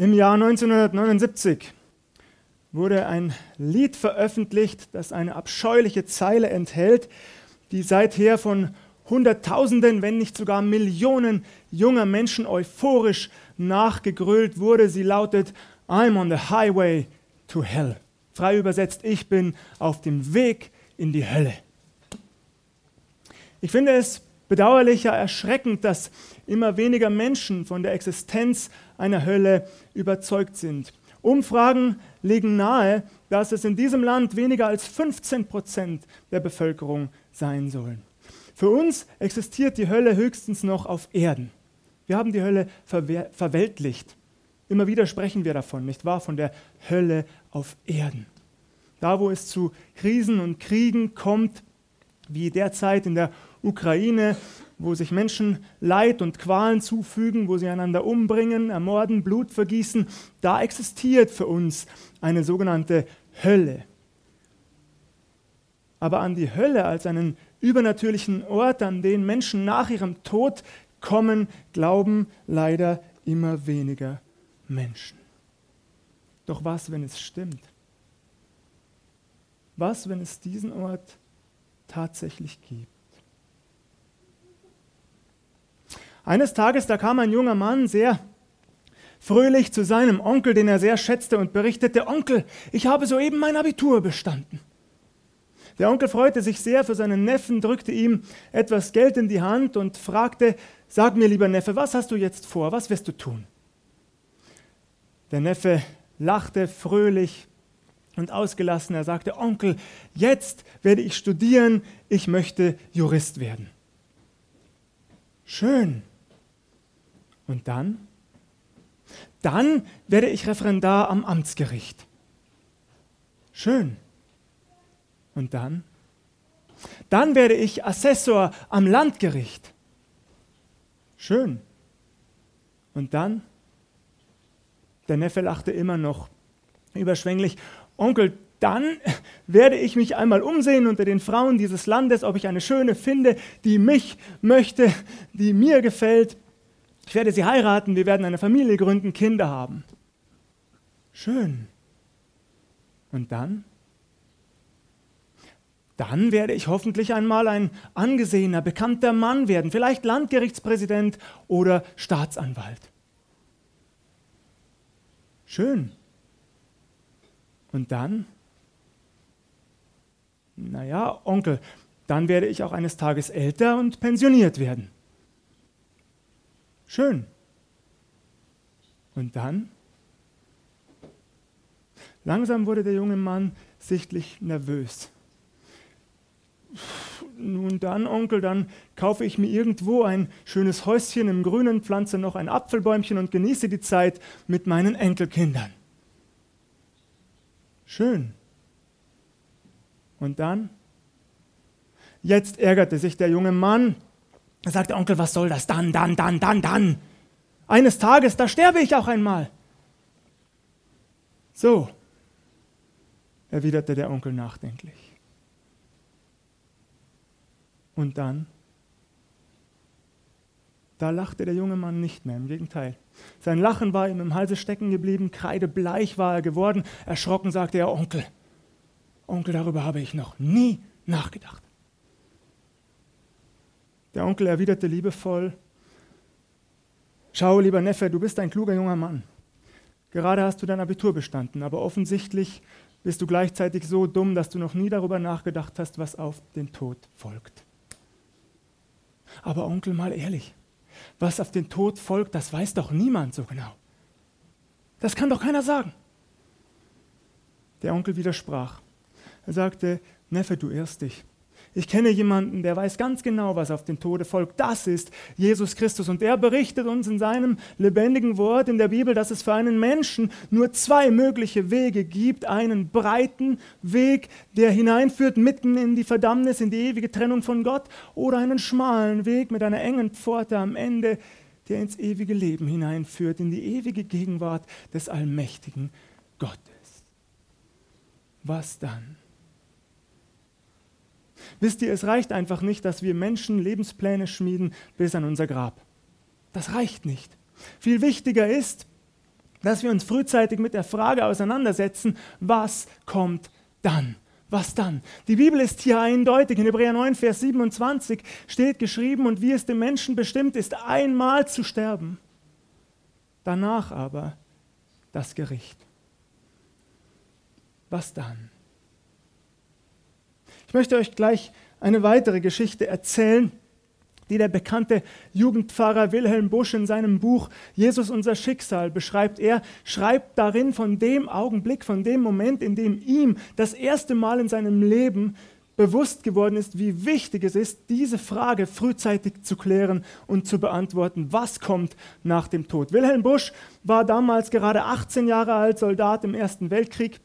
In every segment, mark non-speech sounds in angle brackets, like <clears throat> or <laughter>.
Im Jahr 1979 wurde ein Lied veröffentlicht, das eine abscheuliche Zeile enthält, die seither von Hunderttausenden, wenn nicht sogar Millionen junger Menschen euphorisch nachgegrölt wurde. Sie lautet I'm on the highway to hell. Frei übersetzt, ich bin auf dem Weg in die Hölle. Ich finde es bedauerlicher, erschreckend, dass immer weniger Menschen von der Existenz einer Hölle überzeugt sind. Umfragen legen nahe, dass es in diesem Land weniger als 15 Prozent der Bevölkerung sein sollen. Für uns existiert die Hölle höchstens noch auf Erden. Wir haben die Hölle verweltlicht. Immer wieder sprechen wir davon, nicht wahr? Von der Hölle auf Erden. Da, wo es zu Krisen und Kriegen kommt, wie derzeit in der Ukraine, wo sich Menschen Leid und Qualen zufügen, wo sie einander umbringen, ermorden, Blut vergießen, da existiert für uns eine sogenannte Hölle. Aber an die Hölle als einen übernatürlichen Ort, an den Menschen nach ihrem Tod kommen, glauben leider immer weniger Menschen. Doch was, wenn es stimmt? Was, wenn es diesen Ort tatsächlich gibt? Eines Tages, da kam ein junger Mann sehr fröhlich zu seinem Onkel, den er sehr schätzte, und berichtete, Onkel, ich habe soeben mein Abitur bestanden. Der Onkel freute sich sehr für seinen Neffen, drückte ihm etwas Geld in die Hand und fragte, sag mir lieber Neffe, was hast du jetzt vor, was wirst du tun? Der Neffe lachte fröhlich und ausgelassen. Er sagte, Onkel, jetzt werde ich studieren, ich möchte Jurist werden. Schön, und dann? Dann werde ich Referendar am Amtsgericht. Schön. Und dann? Dann werde ich Assessor am Landgericht. Schön. Und dann? Der Neffe lachte immer noch überschwänglich. Onkel, dann werde ich mich einmal umsehen unter den Frauen dieses Landes, ob ich eine schöne finde, die mich möchte, die mir gefällt. Ich werde sie heiraten, wir werden eine Familie gründen, Kinder haben. Schön. Und dann? Dann werde ich hoffentlich einmal ein angesehener, bekannter Mann werden, vielleicht Landgerichtspräsident oder Staatsanwalt. Schön. Und dann? Naja, Onkel, dann werde ich auch eines Tages älter und pensioniert werden. Schön. Und dann? Langsam wurde der junge Mann sichtlich nervös. Nun dann, Onkel, dann kaufe ich mir irgendwo ein schönes Häuschen im Grünen, pflanze noch ein Apfelbäumchen und genieße die Zeit mit meinen Enkelkindern. Schön. Und dann? Jetzt ärgerte sich der junge Mann da sagt der Onkel, was soll das? Dann, dann, dann, dann, dann. Eines Tages, da sterbe ich auch einmal. So, erwiderte der Onkel nachdenklich. Und dann, da lachte der junge Mann nicht mehr, im Gegenteil. Sein Lachen war ihm im Halse stecken geblieben, kreidebleich war er geworden. Erschrocken sagte er, Onkel, Onkel, darüber habe ich noch nie nachgedacht. Der Onkel erwiderte liebevoll, Schau, lieber Neffe, du bist ein kluger junger Mann. Gerade hast du dein Abitur bestanden, aber offensichtlich bist du gleichzeitig so dumm, dass du noch nie darüber nachgedacht hast, was auf den Tod folgt. Aber Onkel, mal ehrlich, was auf den Tod folgt, das weiß doch niemand so genau. Das kann doch keiner sagen. Der Onkel widersprach. Er sagte, Neffe, du irrst dich. Ich kenne jemanden, der weiß ganz genau, was auf den Tode folgt. Das ist Jesus Christus. Und er berichtet uns in seinem lebendigen Wort in der Bibel, dass es für einen Menschen nur zwei mögliche Wege gibt. Einen breiten Weg, der hineinführt mitten in die Verdammnis, in die ewige Trennung von Gott, oder einen schmalen Weg mit einer engen Pforte am Ende, der ins ewige Leben hineinführt, in die ewige Gegenwart des allmächtigen Gottes. Was dann? Wisst ihr, es reicht einfach nicht, dass wir Menschen Lebenspläne schmieden bis an unser Grab. Das reicht nicht. Viel wichtiger ist, dass wir uns frühzeitig mit der Frage auseinandersetzen, was kommt dann? Was dann? Die Bibel ist hier eindeutig. In Hebräer 9, Vers 27 steht geschrieben, und wie es dem Menschen bestimmt ist, einmal zu sterben. Danach aber das Gericht. Was dann? Ich möchte euch gleich eine weitere Geschichte erzählen, die der bekannte Jugendpfarrer Wilhelm Busch in seinem Buch Jesus unser Schicksal beschreibt. Er schreibt darin von dem Augenblick, von dem Moment, in dem ihm das erste Mal in seinem Leben bewusst geworden ist, wie wichtig es ist, diese Frage frühzeitig zu klären und zu beantworten, was kommt nach dem Tod. Wilhelm Busch war damals gerade 18 Jahre alt, Soldat im Ersten Weltkrieg.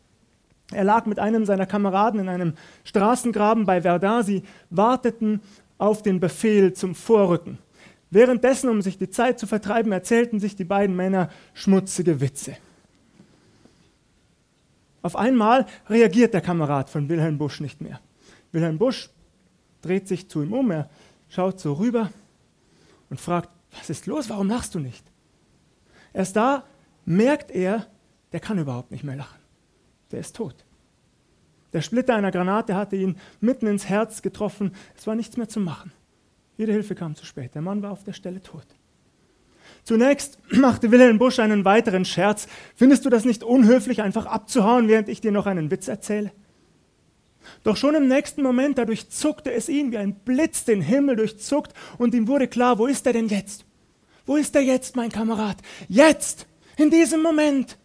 Er lag mit einem seiner Kameraden in einem Straßengraben bei Verdun. Sie warteten auf den Befehl zum Vorrücken. Währenddessen, um sich die Zeit zu vertreiben, erzählten sich die beiden Männer schmutzige Witze. Auf einmal reagiert der Kamerad von Wilhelm Busch nicht mehr. Wilhelm Busch dreht sich zu ihm um, er schaut so rüber und fragt, was ist los, warum lachst du nicht? Erst da merkt er, der kann überhaupt nicht mehr lachen. Der ist tot. Der Splitter einer Granate hatte ihn mitten ins Herz getroffen. Es war nichts mehr zu machen. Jede Hilfe kam zu spät. Der Mann war auf der Stelle tot. Zunächst <clears throat> machte Wilhelm Busch einen weiteren Scherz. Findest du das nicht unhöflich, einfach abzuhauen, während ich dir noch einen Witz erzähle? Doch schon im nächsten Moment, da durchzuckte es ihn wie ein Blitz den Himmel durchzuckt und ihm wurde klar, wo ist er denn jetzt? Wo ist er jetzt, mein Kamerad? Jetzt, in diesem Moment.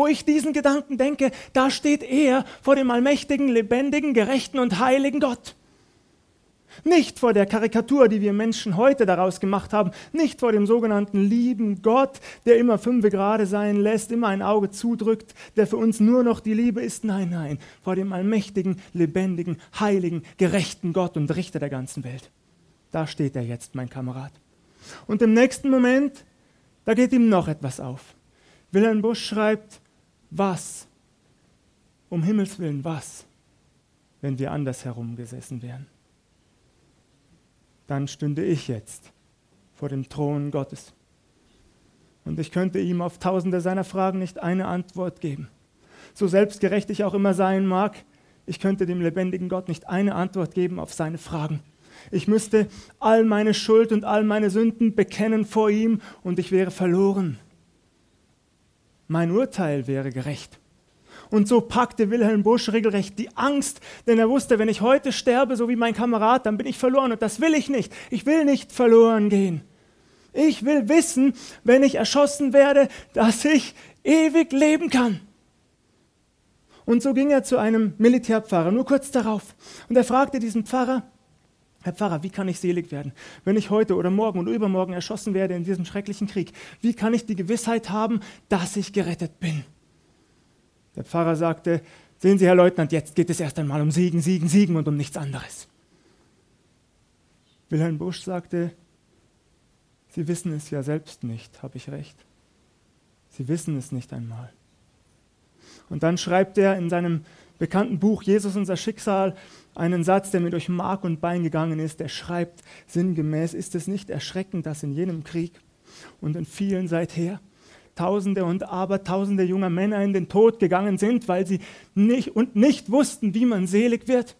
Wo ich diesen Gedanken denke, da steht er vor dem allmächtigen, lebendigen, gerechten und heiligen Gott. Nicht vor der Karikatur, die wir Menschen heute daraus gemacht haben, nicht vor dem sogenannten lieben Gott, der immer fünfe gerade sein lässt, immer ein Auge zudrückt, der für uns nur noch die Liebe ist. Nein, nein, vor dem allmächtigen, lebendigen, heiligen, gerechten Gott und Richter der ganzen Welt. Da steht er jetzt, mein Kamerad. Und im nächsten Moment, da geht ihm noch etwas auf. Wilhelm Busch schreibt, was? Um Himmels willen, was? Wenn wir andersherum gesessen wären. Dann stünde ich jetzt vor dem Thron Gottes. Und ich könnte ihm auf tausende seiner Fragen nicht eine Antwort geben. So selbstgerecht ich auch immer sein mag, ich könnte dem lebendigen Gott nicht eine Antwort geben auf seine Fragen. Ich müsste all meine Schuld und all meine Sünden bekennen vor ihm und ich wäre verloren mein Urteil wäre gerecht. Und so packte Wilhelm Busch regelrecht die Angst, denn er wusste, wenn ich heute sterbe, so wie mein Kamerad, dann bin ich verloren und das will ich nicht. Ich will nicht verloren gehen. Ich will wissen, wenn ich erschossen werde, dass ich ewig leben kann. Und so ging er zu einem Militärpfarrer, nur kurz darauf. Und er fragte diesen Pfarrer, Herr Pfarrer, wie kann ich selig werden, wenn ich heute oder morgen oder übermorgen erschossen werde in diesem schrecklichen Krieg? Wie kann ich die Gewissheit haben, dass ich gerettet bin? Der Pfarrer sagte, sehen Sie, Herr Leutnant, jetzt geht es erst einmal um Siegen, Siegen, Siegen und um nichts anderes. Wilhelm Busch sagte, Sie wissen es ja selbst nicht, habe ich recht. Sie wissen es nicht einmal. Und dann schreibt er in seinem bekannten Buch Jesus unser Schicksal einen Satz, der mir durch Mark und Bein gegangen ist. Er schreibt sinngemäß, ist es nicht erschreckend, dass in jenem Krieg und in vielen seither Tausende und Abertausende junger Männer in den Tod gegangen sind, weil sie nicht und nicht wussten, wie man selig wird,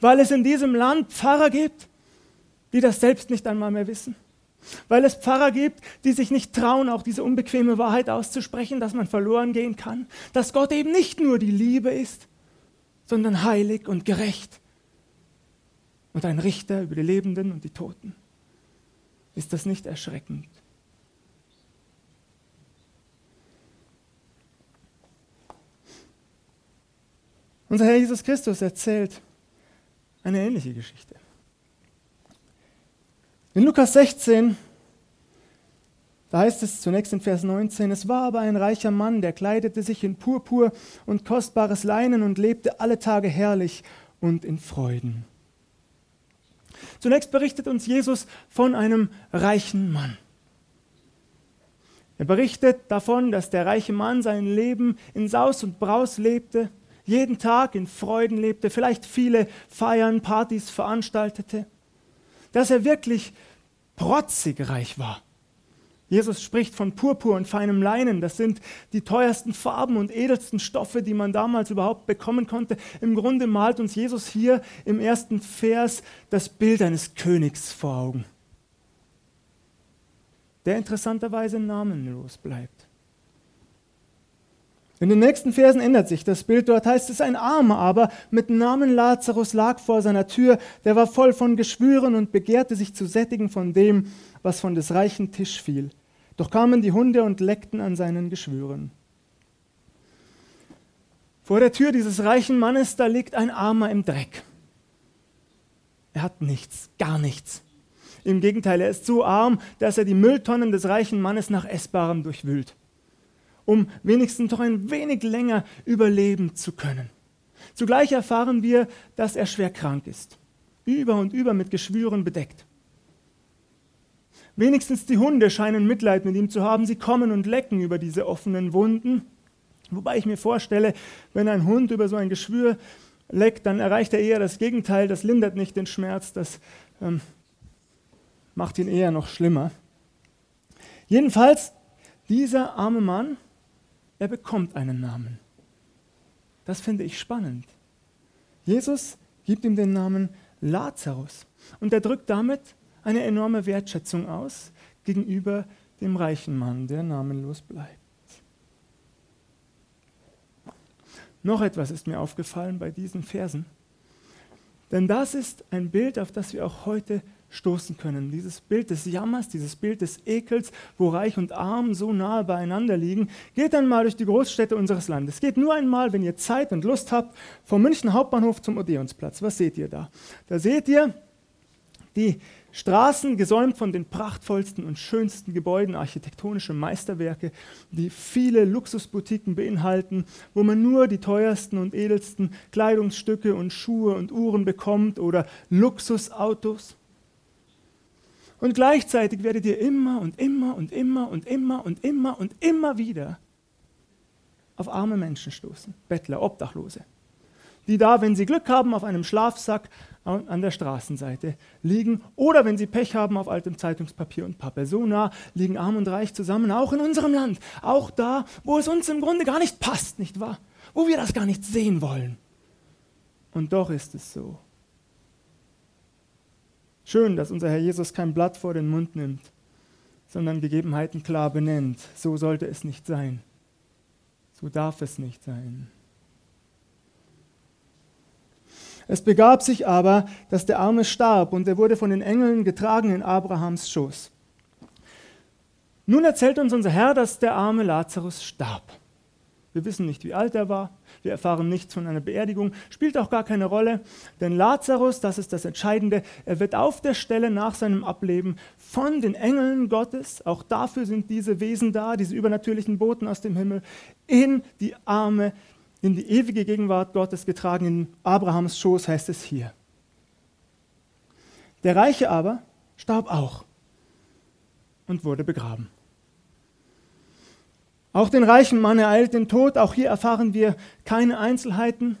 weil es in diesem Land Pfarrer gibt, die das selbst nicht einmal mehr wissen, weil es Pfarrer gibt, die sich nicht trauen, auch diese unbequeme Wahrheit auszusprechen, dass man verloren gehen kann, dass Gott eben nicht nur die Liebe ist, sondern heilig und gerecht und ein Richter über die Lebenden und die Toten. Ist das nicht erschreckend? Unser Herr Jesus Christus erzählt eine ähnliche Geschichte. In Lukas 16 da heißt es zunächst in Vers 19, es war aber ein reicher Mann, der kleidete sich in Purpur und kostbares Leinen und lebte alle Tage herrlich und in Freuden. Zunächst berichtet uns Jesus von einem reichen Mann. Er berichtet davon, dass der reiche Mann sein Leben in Saus und Braus lebte, jeden Tag in Freuden lebte, vielleicht viele Feiern, Partys veranstaltete, dass er wirklich protzig reich war Jesus spricht von Purpur und feinem Leinen. Das sind die teuersten Farben und edelsten Stoffe, die man damals überhaupt bekommen konnte. Im Grunde malt uns Jesus hier im ersten Vers das Bild eines Königs vor Augen, der interessanterweise namenlos bleibt. In den nächsten Versen ändert sich das Bild. Dort heißt es, ein Armer aber mit Namen Lazarus lag vor seiner Tür. Der war voll von Geschwüren und begehrte sich zu sättigen von dem, was von des reichen Tisch fiel. Doch kamen die Hunde und leckten an seinen Geschwüren. Vor der Tür dieses reichen Mannes, da liegt ein Armer im Dreck. Er hat nichts, gar nichts. Im Gegenteil, er ist so arm, dass er die Mülltonnen des reichen Mannes nach Essbarem durchwühlt, um wenigstens noch ein wenig länger überleben zu können. Zugleich erfahren wir, dass er schwer krank ist, über und über mit Geschwüren bedeckt. Wenigstens die Hunde scheinen Mitleid mit ihm zu haben. Sie kommen und lecken über diese offenen Wunden. Wobei ich mir vorstelle, wenn ein Hund über so ein Geschwür leckt, dann erreicht er eher das Gegenteil. Das lindert nicht den Schmerz, das ähm, macht ihn eher noch schlimmer. Jedenfalls, dieser arme Mann, er bekommt einen Namen. Das finde ich spannend. Jesus gibt ihm den Namen Lazarus und er drückt damit eine enorme Wertschätzung aus gegenüber dem reichen Mann, der namenlos bleibt. Noch etwas ist mir aufgefallen bei diesen Versen. Denn das ist ein Bild, auf das wir auch heute stoßen können. Dieses Bild des Jammers, dieses Bild des Ekels, wo Reich und Arm so nahe beieinander liegen. Geht dann mal durch die Großstädte unseres Landes. Geht nur einmal, wenn ihr Zeit und Lust habt, vom München Hauptbahnhof zum Odeonsplatz. Was seht ihr da? Da seht ihr die Straßen gesäumt von den prachtvollsten und schönsten Gebäuden, architektonische Meisterwerke, die viele Luxusboutiquen beinhalten, wo man nur die teuersten und edelsten Kleidungsstücke und Schuhe und Uhren bekommt oder Luxusautos. Und gleichzeitig werdet ihr immer und immer und immer und immer und immer und immer wieder auf arme Menschen stoßen, Bettler, Obdachlose, die da, wenn sie Glück haben, auf einem Schlafsack an der Straßenseite liegen oder wenn sie Pech haben auf altem Zeitungspapier und Pappe. So nah liegen Arm und Reich zusammen, auch in unserem Land, auch da, wo es uns im Grunde gar nicht passt, nicht wahr? Wo wir das gar nicht sehen wollen. Und doch ist es so. Schön, dass unser Herr Jesus kein Blatt vor den Mund nimmt, sondern Gegebenheiten klar benennt. So sollte es nicht sein. So darf es nicht sein. Es begab sich aber, dass der Arme starb und er wurde von den Engeln getragen in Abrahams Schoß. Nun erzählt uns unser Herr, dass der arme Lazarus starb. Wir wissen nicht, wie alt er war. Wir erfahren nichts von einer Beerdigung. Spielt auch gar keine Rolle. Denn Lazarus, das ist das Entscheidende, er wird auf der Stelle nach seinem Ableben von den Engeln Gottes, auch dafür sind diese Wesen da, diese übernatürlichen Boten aus dem Himmel, in die Arme in die ewige Gegenwart Gottes getragen, in Abrahams Schoß heißt es hier. Der Reiche aber starb auch und wurde begraben. Auch den reichen Mann ereilt den Tod. Auch hier erfahren wir keine Einzelheiten.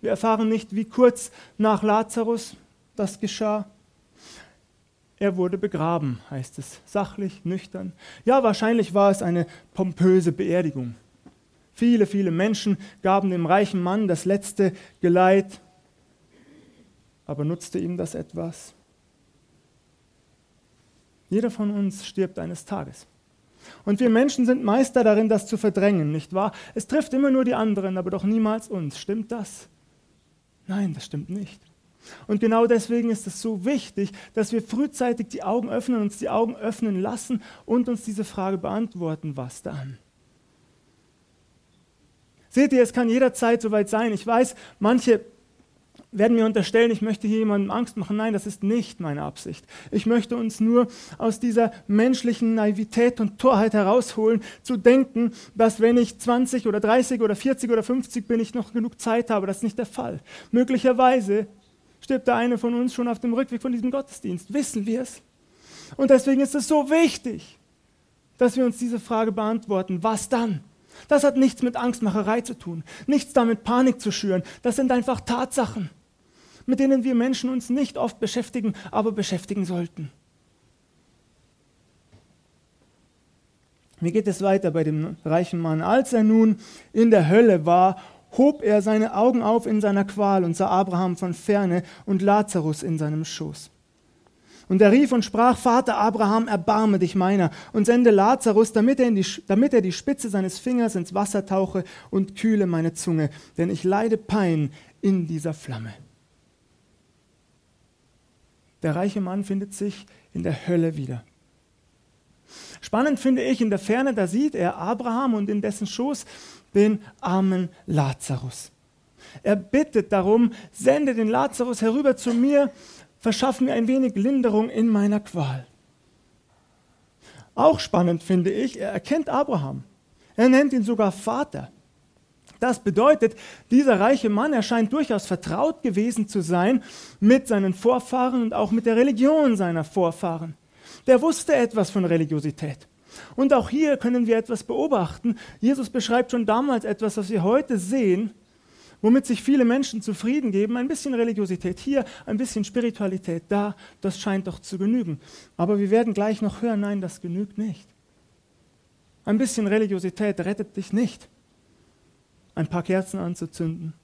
Wir erfahren nicht, wie kurz nach Lazarus das geschah. Er wurde begraben, heißt es, sachlich, nüchtern. Ja, wahrscheinlich war es eine pompöse Beerdigung. Viele, viele Menschen gaben dem reichen Mann das letzte Geleit. Aber nutzte ihm das etwas? Jeder von uns stirbt eines Tages. Und wir Menschen sind Meister darin, das zu verdrängen, nicht wahr? Es trifft immer nur die anderen, aber doch niemals uns. Stimmt das? Nein, das stimmt nicht. Und genau deswegen ist es so wichtig, dass wir frühzeitig die Augen öffnen, uns die Augen öffnen lassen und uns diese Frage beantworten, was dann? Seht ihr, es kann jederzeit soweit sein. Ich weiß, manche werden mir unterstellen, ich möchte hier jemandem Angst machen. Nein, das ist nicht meine Absicht. Ich möchte uns nur aus dieser menschlichen Naivität und Torheit herausholen, zu denken, dass wenn ich 20 oder 30 oder 40 oder 50 bin, ich noch genug Zeit habe. Das ist nicht der Fall. Möglicherweise stirbt der eine von uns schon auf dem Rückweg von diesem Gottesdienst. Wissen wir es? Und deswegen ist es so wichtig, dass wir uns diese Frage beantworten. Was dann? Das hat nichts mit Angstmacherei zu tun, nichts damit Panik zu schüren. Das sind einfach Tatsachen, mit denen wir Menschen uns nicht oft beschäftigen, aber beschäftigen sollten. Wie geht es weiter bei dem reichen Mann? Als er nun in der Hölle war, hob er seine Augen auf in seiner Qual und sah Abraham von ferne und Lazarus in seinem Schoß. Und er rief und sprach, Vater Abraham, erbarme dich meiner und sende Lazarus, damit er, die, damit er die Spitze seines Fingers ins Wasser tauche und kühle meine Zunge, denn ich leide Pein in dieser Flamme. Der reiche Mann findet sich in der Hölle wieder. Spannend finde ich in der Ferne, da sieht er Abraham und in dessen Schoß den armen Lazarus. Er bittet darum, sende den Lazarus herüber zu mir, verschaff mir ein wenig Linderung in meiner Qual. Auch spannend finde ich, er erkennt Abraham. Er nennt ihn sogar Vater. Das bedeutet, dieser reiche Mann erscheint durchaus vertraut gewesen zu sein mit seinen Vorfahren und auch mit der Religion seiner Vorfahren. Der wusste etwas von Religiosität. Und auch hier können wir etwas beobachten. Jesus beschreibt schon damals etwas, was wir heute sehen, womit sich viele Menschen zufrieden geben. Ein bisschen Religiosität hier, ein bisschen Spiritualität da, das scheint doch zu genügen. Aber wir werden gleich noch hören, nein, das genügt nicht. Ein bisschen Religiosität rettet dich nicht. Ein paar Kerzen anzuzünden,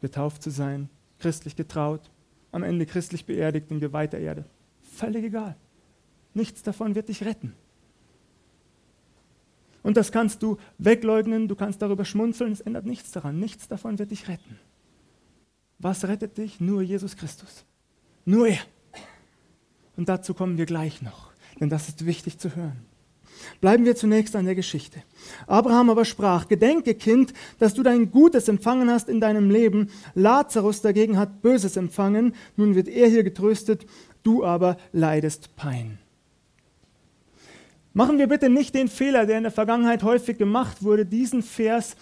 getauft zu sein, christlich getraut, am Ende christlich beerdigt in geweihter Erde. Völlig egal. Nichts davon wird dich retten. Und das kannst du wegleugnen, du kannst darüber schmunzeln, es ändert nichts daran. Nichts davon wird dich retten. Was rettet dich? Nur Jesus Christus. Nur er. Und dazu kommen wir gleich noch, denn das ist wichtig zu hören. Bleiben wir zunächst an der Geschichte. Abraham aber sprach, Gedenke, Kind, dass du dein Gutes empfangen hast in deinem Leben. Lazarus dagegen hat Böses empfangen. Nun wird er hier getröstet, du aber leidest Pein. Machen wir bitte nicht den Fehler, der in der Vergangenheit häufig gemacht wurde, diesen Vers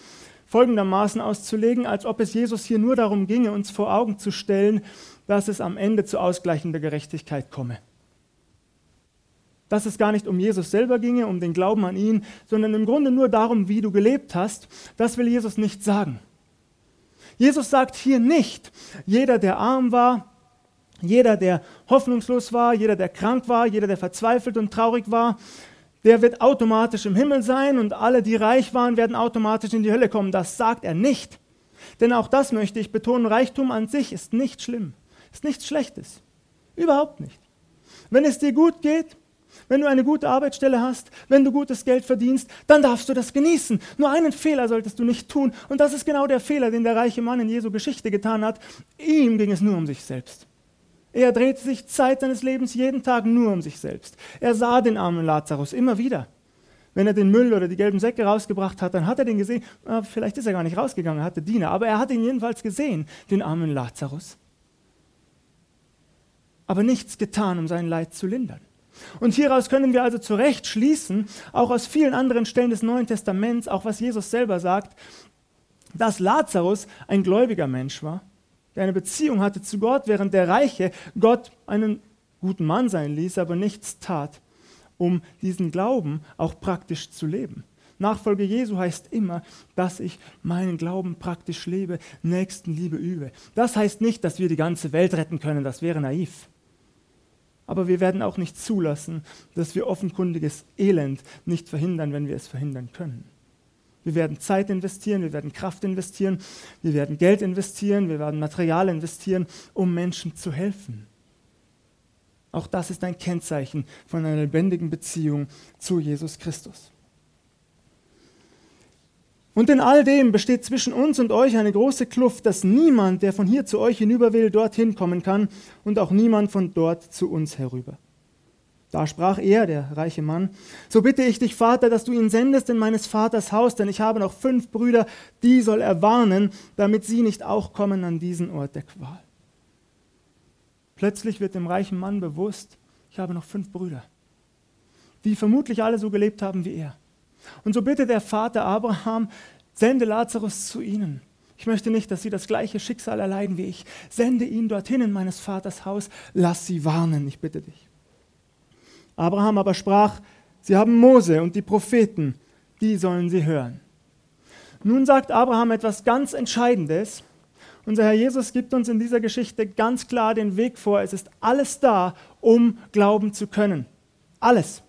folgendermaßen auszulegen, als ob es Jesus hier nur darum ginge, uns vor Augen zu stellen, dass es am Ende zu ausgleichender Gerechtigkeit komme. Dass es gar nicht um Jesus selber ginge, um den Glauben an ihn, sondern im Grunde nur darum, wie du gelebt hast, das will Jesus nicht sagen. Jesus sagt hier nicht, jeder, der arm war, jeder, der hoffnungslos war, jeder, der krank war, jeder, der verzweifelt und traurig war, der wird automatisch im Himmel sein und alle, die reich waren, werden automatisch in die Hölle kommen. Das sagt er nicht. Denn auch das möchte ich betonen, Reichtum an sich ist nicht schlimm, ist nichts Schlechtes. Überhaupt nicht. Wenn es dir gut geht, wenn du eine gute Arbeitsstelle hast, wenn du gutes Geld verdienst, dann darfst du das genießen. Nur einen Fehler solltest du nicht tun. Und das ist genau der Fehler, den der reiche Mann in Jesu Geschichte getan hat. Ihm ging es nur um sich selbst. Er drehte sich Zeit seines Lebens jeden Tag nur um sich selbst. Er sah den armen Lazarus immer wieder. Wenn er den Müll oder die gelben Säcke rausgebracht hat, dann hat er den gesehen. Ah, vielleicht ist er gar nicht rausgegangen, er hatte Diener, aber er hat ihn jedenfalls gesehen, den armen Lazarus. Aber nichts getan, um sein Leid zu lindern. Und hieraus können wir also zu Recht schließen, auch aus vielen anderen Stellen des Neuen Testaments, auch was Jesus selber sagt, dass Lazarus ein gläubiger Mensch war der eine Beziehung hatte zu Gott, während der Reiche Gott einen guten Mann sein ließ, aber nichts tat, um diesen Glauben auch praktisch zu leben. Nachfolge Jesu heißt immer, dass ich meinen Glauben praktisch lebe, Nächstenliebe übe. Das heißt nicht, dass wir die ganze Welt retten können, das wäre naiv. Aber wir werden auch nicht zulassen, dass wir offenkundiges Elend nicht verhindern, wenn wir es verhindern können. Wir werden Zeit investieren, wir werden Kraft investieren, wir werden Geld investieren, wir werden Material investieren, um Menschen zu helfen. Auch das ist ein Kennzeichen von einer lebendigen Beziehung zu Jesus Christus. Und in all dem besteht zwischen uns und euch eine große Kluft, dass niemand, der von hier zu euch hinüber will, dorthin kommen kann und auch niemand von dort zu uns herüber. Da sprach er, der reiche Mann, so bitte ich dich, Vater, dass du ihn sendest in meines Vaters Haus, denn ich habe noch fünf Brüder, die soll er warnen, damit sie nicht auch kommen an diesen Ort der Qual. Plötzlich wird dem reichen Mann bewusst, ich habe noch fünf Brüder, die vermutlich alle so gelebt haben wie er. Und so bittet der Vater Abraham, sende Lazarus zu ihnen. Ich möchte nicht, dass sie das gleiche Schicksal erleiden wie ich. Sende ihn dorthin in meines Vaters Haus, lass sie warnen, ich bitte dich. Abraham aber sprach, sie haben Mose und die Propheten, die sollen sie hören. Nun sagt Abraham etwas ganz Entscheidendes. Unser Herr Jesus gibt uns in dieser Geschichte ganz klar den Weg vor. Es ist alles da, um glauben zu können. Alles.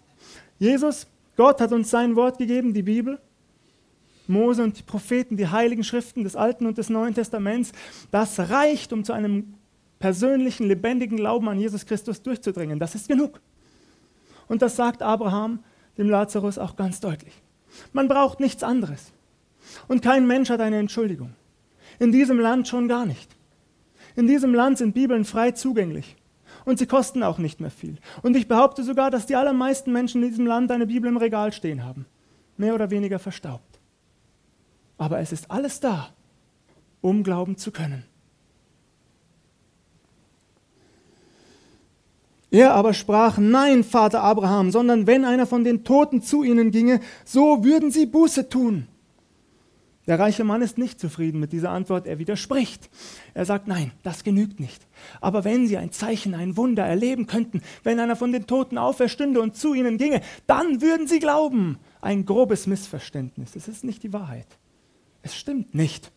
Jesus Gott hat uns sein Wort gegeben, die Bibel. Mose und die Propheten, die heiligen Schriften des Alten und des Neuen Testaments, das reicht, um zu einem persönlichen, lebendigen Glauben an Jesus Christus durchzudringen. Das ist genug. Und das sagt Abraham dem Lazarus auch ganz deutlich. Man braucht nichts anderes. Und kein Mensch hat eine Entschuldigung. In diesem Land schon gar nicht. In diesem Land sind Bibeln frei zugänglich. Und sie kosten auch nicht mehr viel. Und ich behaupte sogar, dass die allermeisten Menschen in diesem Land eine Bibel im Regal stehen haben. Mehr oder weniger verstaubt. Aber es ist alles da, um glauben zu können. Er aber sprach, nein, Vater Abraham, sondern wenn einer von den Toten zu ihnen ginge, so würden sie Buße tun. Der reiche Mann ist nicht zufrieden mit dieser Antwort, er widerspricht. Er sagt, nein, das genügt nicht. Aber wenn sie ein Zeichen, ein Wunder erleben könnten, wenn einer von den Toten auferstünde und zu ihnen ginge, dann würden sie glauben. Ein grobes Missverständnis, es ist nicht die Wahrheit. Es stimmt nicht.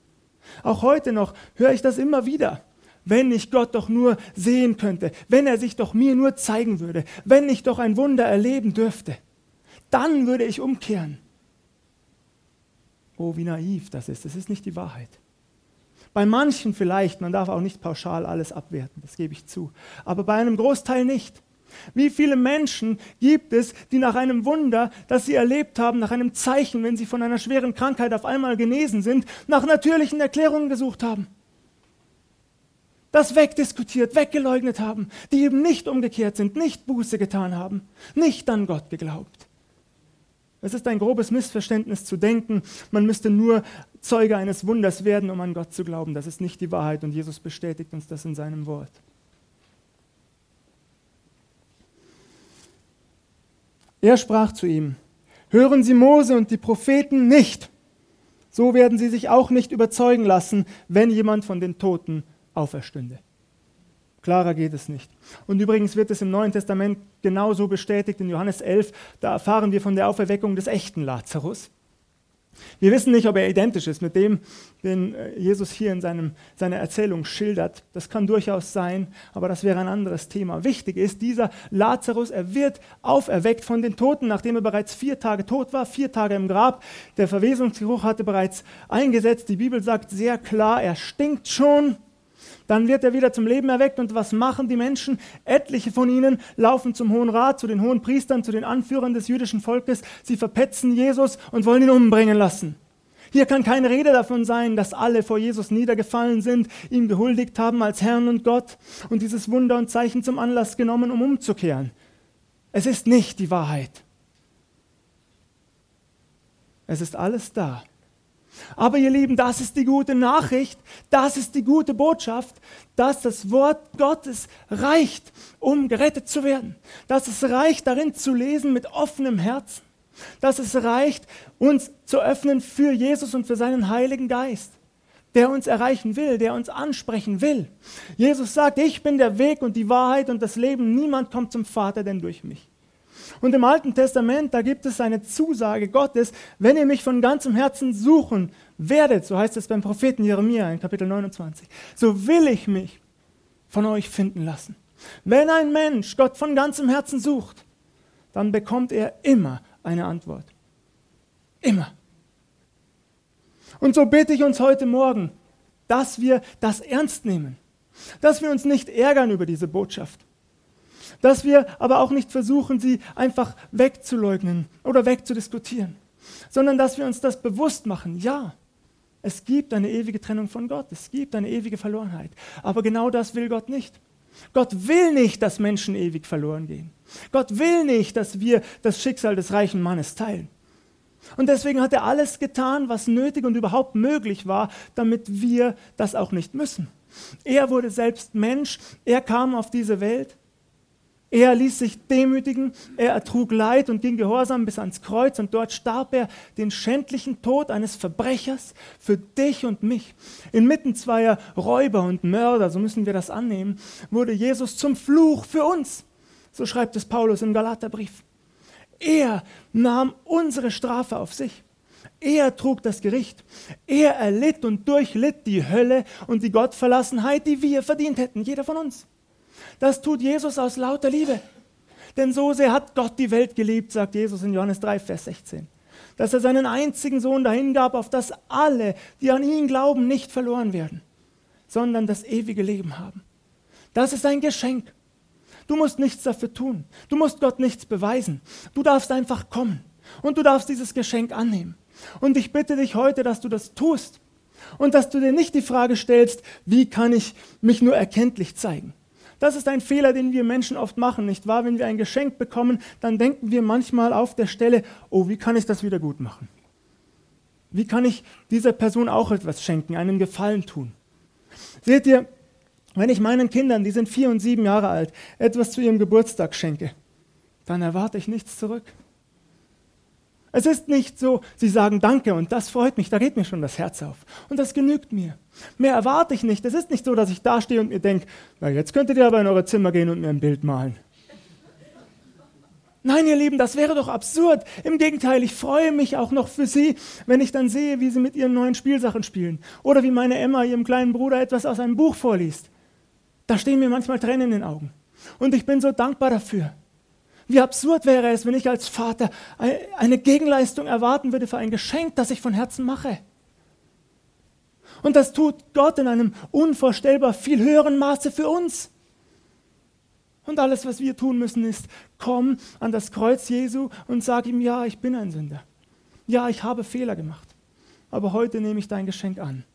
Auch heute noch höre ich das immer wieder. Wenn ich Gott doch nur sehen könnte, wenn er sich doch mir nur zeigen würde, wenn ich doch ein Wunder erleben dürfte, dann würde ich umkehren. Oh, wie naiv das ist. Das ist nicht die Wahrheit. Bei manchen vielleicht, man darf auch nicht pauschal alles abwerten, das gebe ich zu, aber bei einem Großteil nicht. Wie viele Menschen gibt es, die nach einem Wunder, das sie erlebt haben, nach einem Zeichen, wenn sie von einer schweren Krankheit auf einmal genesen sind, nach natürlichen Erklärungen gesucht haben? Das wegdiskutiert, weggeleugnet haben, die eben nicht umgekehrt sind, nicht Buße getan haben, nicht an Gott geglaubt. Es ist ein grobes Missverständnis zu denken, man müsste nur Zeuge eines Wunders werden, um an Gott zu glauben. Das ist nicht die Wahrheit und Jesus bestätigt uns das in seinem Wort. Er sprach zu ihm, hören Sie Mose und die Propheten nicht. So werden sie sich auch nicht überzeugen lassen, wenn jemand von den Toten auferstünde. Klarer geht es nicht. Und übrigens wird es im Neuen Testament genauso bestätigt in Johannes 11. Da erfahren wir von der Auferweckung des echten Lazarus. Wir wissen nicht, ob er identisch ist mit dem, den äh, Jesus hier in seinem, seiner Erzählung schildert. Das kann durchaus sein, aber das wäre ein anderes Thema. Wichtig ist, dieser Lazarus, er wird auferweckt von den Toten, nachdem er bereits vier Tage tot war, vier Tage im Grab. Der Verwesungsgeruch hatte bereits eingesetzt. Die Bibel sagt sehr klar, er stinkt schon. Dann wird er wieder zum Leben erweckt und was machen die Menschen? Etliche von ihnen laufen zum Hohen Rat, zu den hohen Priestern, zu den Anführern des jüdischen Volkes. Sie verpetzen Jesus und wollen ihn umbringen lassen. Hier kann keine Rede davon sein, dass alle vor Jesus niedergefallen sind, ihm gehuldigt haben als Herrn und Gott und dieses Wunder und Zeichen zum Anlass genommen, um umzukehren. Es ist nicht die Wahrheit. Es ist alles da. Aber ihr Lieben, das ist die gute Nachricht, das ist die gute Botschaft, dass das Wort Gottes reicht, um gerettet zu werden. Dass es reicht, darin zu lesen mit offenem Herzen. Dass es reicht, uns zu öffnen für Jesus und für seinen Heiligen Geist, der uns erreichen will, der uns ansprechen will. Jesus sagt, ich bin der Weg und die Wahrheit und das Leben. Niemand kommt zum Vater denn durch mich. Und im Alten Testament, da gibt es eine Zusage Gottes, wenn ihr mich von ganzem Herzen suchen werdet, so heißt es beim Propheten Jeremia in Kapitel 29, so will ich mich von euch finden lassen. Wenn ein Mensch Gott von ganzem Herzen sucht, dann bekommt er immer eine Antwort. Immer. Und so bitte ich uns heute Morgen, dass wir das ernst nehmen, dass wir uns nicht ärgern über diese Botschaft, dass wir aber auch nicht versuchen, sie einfach wegzuleugnen oder wegzudiskutieren, sondern dass wir uns das bewusst machen. Ja, es gibt eine ewige Trennung von Gott, es gibt eine ewige Verlorenheit. Aber genau das will Gott nicht. Gott will nicht, dass Menschen ewig verloren gehen. Gott will nicht, dass wir das Schicksal des reichen Mannes teilen. Und deswegen hat er alles getan, was nötig und überhaupt möglich war, damit wir das auch nicht müssen. Er wurde selbst Mensch, er kam auf diese Welt, er ließ sich demütigen, er ertrug Leid und ging gehorsam bis ans Kreuz und dort starb er den schändlichen Tod eines Verbrechers für dich und mich. Inmitten zweier Räuber und Mörder, so müssen wir das annehmen, wurde Jesus zum Fluch für uns. So schreibt es Paulus im Galaterbrief. Er nahm unsere Strafe auf sich. Er trug das Gericht. Er erlitt und durchlitt die Hölle und die Gottverlassenheit, die wir verdient hätten, jeder von uns. Das tut Jesus aus lauter Liebe. Denn so sehr hat Gott die Welt geliebt, sagt Jesus in Johannes 3, Vers 16, dass er seinen einzigen Sohn dahingab, auf dass alle, die an ihn glauben, nicht verloren werden, sondern das ewige Leben haben. Das ist ein Geschenk. Du musst nichts dafür tun. Du musst Gott nichts beweisen. Du darfst einfach kommen und du darfst dieses Geschenk annehmen. Und ich bitte dich heute, dass du das tust und dass du dir nicht die Frage stellst, wie kann ich mich nur erkenntlich zeigen. Das ist ein Fehler, den wir Menschen oft machen, nicht wahr? Wenn wir ein Geschenk bekommen, dann denken wir manchmal auf der Stelle, oh, wie kann ich das wieder gut machen? Wie kann ich dieser Person auch etwas schenken, einen Gefallen tun? Seht ihr, wenn ich meinen Kindern, die sind vier und sieben Jahre alt, etwas zu ihrem Geburtstag schenke, dann erwarte ich nichts zurück. Es ist nicht so, sie sagen Danke und das freut mich, da geht mir schon das Herz auf. Und das genügt mir. Mehr erwarte ich nicht. Es ist nicht so, dass ich da stehe und mir denke, na jetzt könntet ihr aber in eure Zimmer gehen und mir ein Bild malen. Nein, ihr Lieben, das wäre doch absurd. Im Gegenteil, ich freue mich auch noch für Sie, wenn ich dann sehe, wie Sie mit Ihren neuen Spielsachen spielen. Oder wie meine Emma ihrem kleinen Bruder etwas aus einem Buch vorliest. Da stehen mir manchmal Tränen in den Augen. Und ich bin so dankbar dafür. Wie absurd wäre es, wenn ich als Vater eine Gegenleistung erwarten würde für ein Geschenk, das ich von Herzen mache. Und das tut Gott in einem unvorstellbar viel höheren Maße für uns. Und alles, was wir tun müssen, ist, komm an das Kreuz Jesu und sag ihm, ja, ich bin ein Sünder. Ja, ich habe Fehler gemacht. Aber heute nehme ich dein Geschenk an.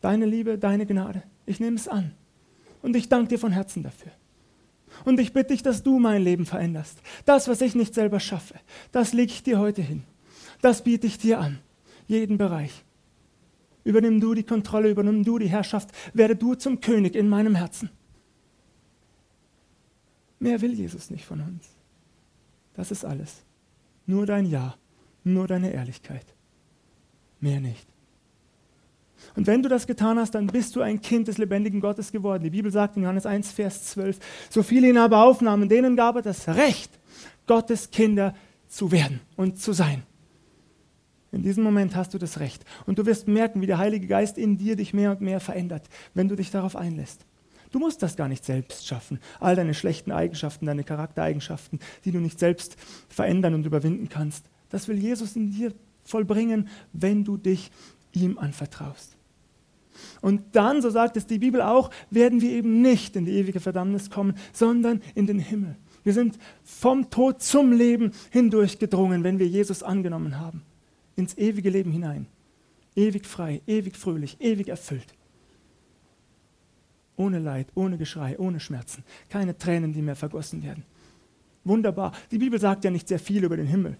Deine Liebe, deine Gnade. Ich nehme es an. Und ich danke dir von Herzen dafür. Und ich bitte dich, dass du mein Leben veränderst. Das, was ich nicht selber schaffe, das lege ich dir heute hin. Das biete ich dir an. Jeden Bereich. Übernimm du die Kontrolle, übernimm du die Herrschaft, werde du zum König in meinem Herzen. Mehr will Jesus nicht von uns. Das ist alles. Nur dein Ja, nur deine Ehrlichkeit. Mehr nicht. Und wenn du das getan hast, dann bist du ein Kind des lebendigen Gottes geworden. Die Bibel sagt in Johannes 1, Vers 12, so viele ihn aber aufnahmen, denen gab er das Recht, Gottes Kinder zu werden und zu sein. In diesem Moment hast du das Recht. Und du wirst merken, wie der Heilige Geist in dir dich mehr und mehr verändert, wenn du dich darauf einlässt. Du musst das gar nicht selbst schaffen. All deine schlechten Eigenschaften, deine Charaktereigenschaften, die du nicht selbst verändern und überwinden kannst. Das will Jesus in dir vollbringen, wenn du dich ihm anvertraust. Und dann, so sagt es die Bibel auch, werden wir eben nicht in die ewige Verdammnis kommen, sondern in den Himmel. Wir sind vom Tod zum Leben hindurch gedrungen, wenn wir Jesus angenommen haben. Ins ewige Leben hinein. Ewig frei, ewig fröhlich, ewig erfüllt. Ohne Leid, ohne Geschrei, ohne Schmerzen. Keine Tränen, die mehr vergossen werden. Wunderbar. Die Bibel sagt ja nicht sehr viel über den Himmel.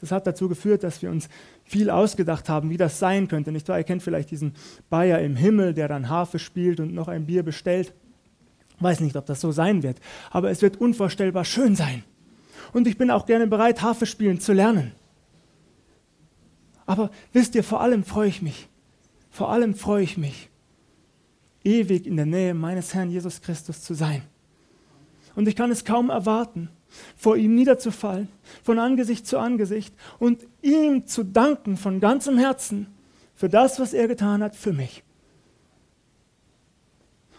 Das hat dazu geführt, dass wir uns viel ausgedacht haben, wie das sein könnte. Nicht wahr? Ihr kennt vielleicht diesen Bayer im Himmel, der dann Harfe spielt und noch ein Bier bestellt. Weiß nicht, ob das so sein wird, aber es wird unvorstellbar schön sein. Und ich bin auch gerne bereit, Harfe spielen zu lernen. Aber wisst ihr, vor allem freue ich mich. Vor allem freue ich mich, ewig in der Nähe meines Herrn Jesus Christus zu sein. Und ich kann es kaum erwarten, vor ihm niederzufallen, von Angesicht zu Angesicht und ihm zu danken von ganzem Herzen für das, was er getan hat für mich.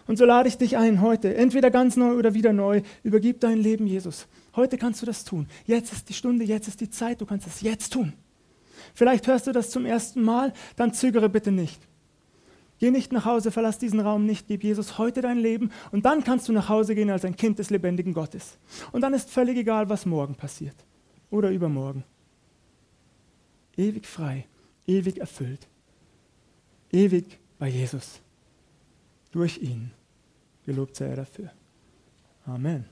Und so lade ich dich ein heute, entweder ganz neu oder wieder neu, übergib dein Leben Jesus. Heute kannst du das tun. Jetzt ist die Stunde, jetzt ist die Zeit, du kannst es jetzt tun. Vielleicht hörst du das zum ersten Mal, dann zögere bitte nicht. Geh nicht nach Hause, verlass diesen Raum nicht, gib Jesus heute dein Leben und dann kannst du nach Hause gehen als ein Kind des lebendigen Gottes. Und dann ist völlig egal, was morgen passiert oder übermorgen. Ewig frei, ewig erfüllt, ewig bei Jesus. Durch ihn. Gelobt sei er dafür. Amen.